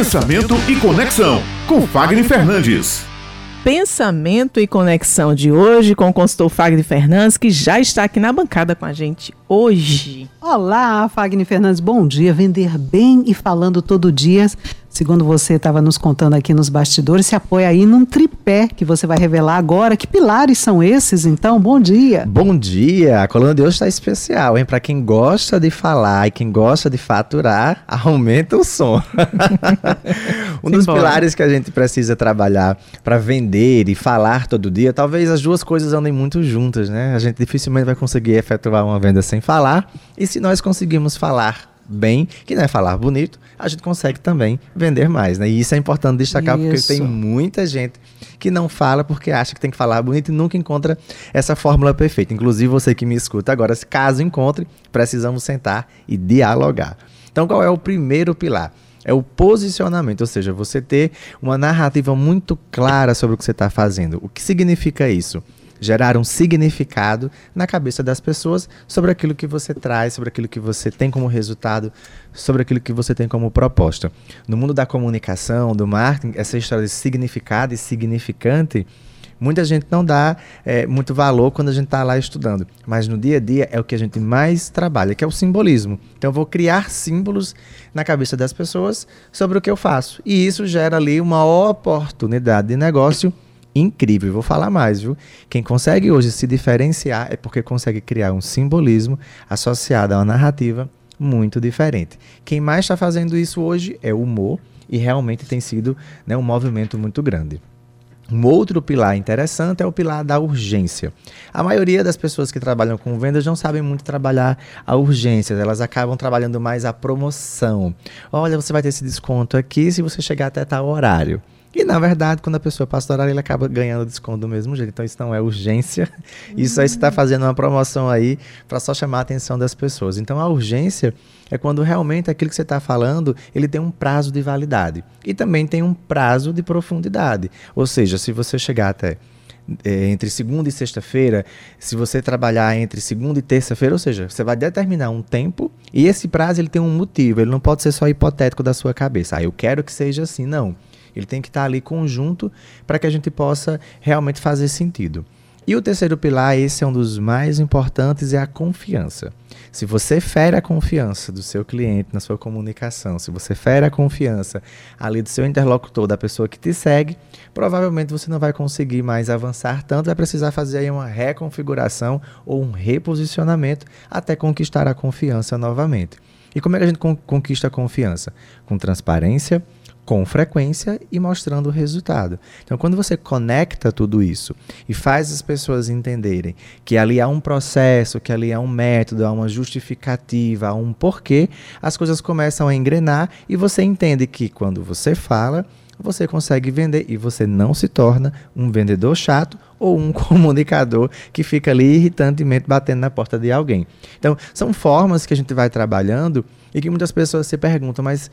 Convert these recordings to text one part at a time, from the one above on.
Pensamento e Conexão, com Fagner Fernandes. Pensamento e Conexão de hoje com o consultor Fagner Fernandes, que já está aqui na bancada com a gente hoje. Olá, Fagner Fernandes, bom dia. Vender bem e falando todo dia segundo você estava nos contando aqui nos bastidores, se apoia aí num tripé que você vai revelar agora. Que pilares são esses, então? Bom dia. Bom dia. A coluna de hoje está especial, hein? Para quem gosta de falar e quem gosta de faturar, aumenta o som. um dos pilares que a gente precisa trabalhar para vender e falar todo dia, talvez as duas coisas andem muito juntas, né? A gente dificilmente vai conseguir efetuar uma venda sem falar. E se nós conseguimos falar bem, que não é falar bonito, a gente consegue também vender mais, né? E isso é importante destacar isso. porque tem muita gente que não fala porque acha que tem que falar bonito e nunca encontra essa fórmula perfeita. Inclusive você que me escuta agora, se caso encontre, precisamos sentar e dialogar. Então, qual é o primeiro pilar? É o posicionamento, ou seja, você ter uma narrativa muito clara sobre o que você está fazendo. O que significa isso? Gerar um significado na cabeça das pessoas sobre aquilo que você traz, sobre aquilo que você tem como resultado, sobre aquilo que você tem como proposta. No mundo da comunicação, do marketing, essa história de significado e significante, muita gente não dá é, muito valor quando a gente está lá estudando. Mas no dia a dia é o que a gente mais trabalha, que é o simbolismo. Então eu vou criar símbolos na cabeça das pessoas sobre o que eu faço. E isso gera ali uma oportunidade de negócio incrível. Vou falar mais, viu? Quem consegue hoje se diferenciar é porque consegue criar um simbolismo associado a uma narrativa muito diferente. Quem mais está fazendo isso hoje é o humor e realmente tem sido né, um movimento muito grande. Um outro pilar interessante é o pilar da urgência. A maioria das pessoas que trabalham com vendas não sabem muito trabalhar a urgência, elas acabam trabalhando mais a promoção. Olha, você vai ter esse desconto aqui se você chegar até tal horário. E na verdade, quando a pessoa o horário, ele acaba ganhando desconto do mesmo jeito. Então isso não é urgência. Isso aí você está fazendo uma promoção aí para só chamar a atenção das pessoas. Então a urgência é quando realmente aquilo que você está falando, ele tem um prazo de validade. E também tem um prazo de profundidade. Ou seja, se você chegar até é, entre segunda e sexta-feira, se você trabalhar entre segunda e terça-feira, ou seja, você vai determinar um tempo e esse prazo ele tem um motivo, ele não pode ser só hipotético da sua cabeça. Ah, eu quero que seja assim, não. Ele tem que estar ali conjunto para que a gente possa realmente fazer sentido. E o terceiro pilar, esse é um dos mais importantes, é a confiança. Se você fere a confiança do seu cliente na sua comunicação, se você fere a confiança ali do seu interlocutor, da pessoa que te segue, provavelmente você não vai conseguir mais avançar tanto, vai precisar fazer aí uma reconfiguração ou um reposicionamento até conquistar a confiança novamente. E como é que a gente conquista a confiança? Com transparência, com frequência e mostrando o resultado. Então, quando você conecta tudo isso e faz as pessoas entenderem que ali há um processo, que ali há um método, há uma justificativa, há um porquê, as coisas começam a engrenar e você entende que quando você fala, você consegue vender e você não se torna um vendedor chato ou um comunicador que fica ali irritantemente batendo na porta de alguém. Então, são formas que a gente vai trabalhando e que muitas pessoas se perguntam, mas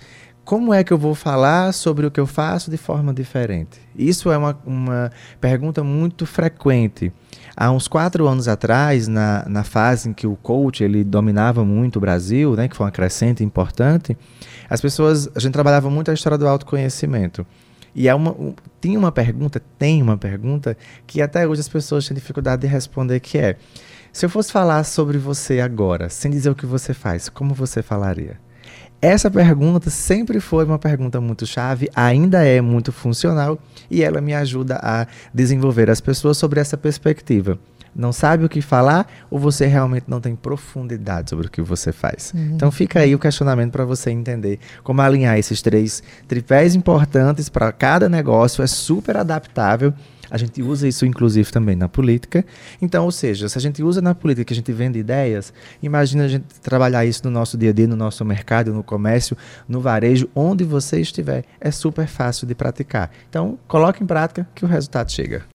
como é que eu vou falar sobre o que eu faço de forma diferente? Isso é uma, uma pergunta muito frequente. Há uns quatro anos atrás, na, na fase em que o coach ele dominava muito o Brasil, né, que foi uma crescente importante, as pessoas, a gente trabalhava muito a história do autoconhecimento. E há uma, um, tinha uma pergunta, tem uma pergunta, que até hoje as pessoas têm dificuldade de responder, que é, se eu fosse falar sobre você agora, sem dizer o que você faz, como você falaria? Essa pergunta sempre foi uma pergunta muito chave, ainda é muito funcional e ela me ajuda a desenvolver as pessoas sobre essa perspectiva. Não sabe o que falar ou você realmente não tem profundidade sobre o que você faz? Uhum. Então fica aí o questionamento para você entender como alinhar esses três tripés importantes para cada negócio, é super adaptável a gente usa isso, inclusive, também na política. Então, ou seja, se a gente usa na política que a gente vende ideias, imagina a gente trabalhar isso no nosso dia a dia, no nosso mercado, no comércio, no varejo, onde você estiver. É super fácil de praticar. Então, coloque em prática que o resultado chega.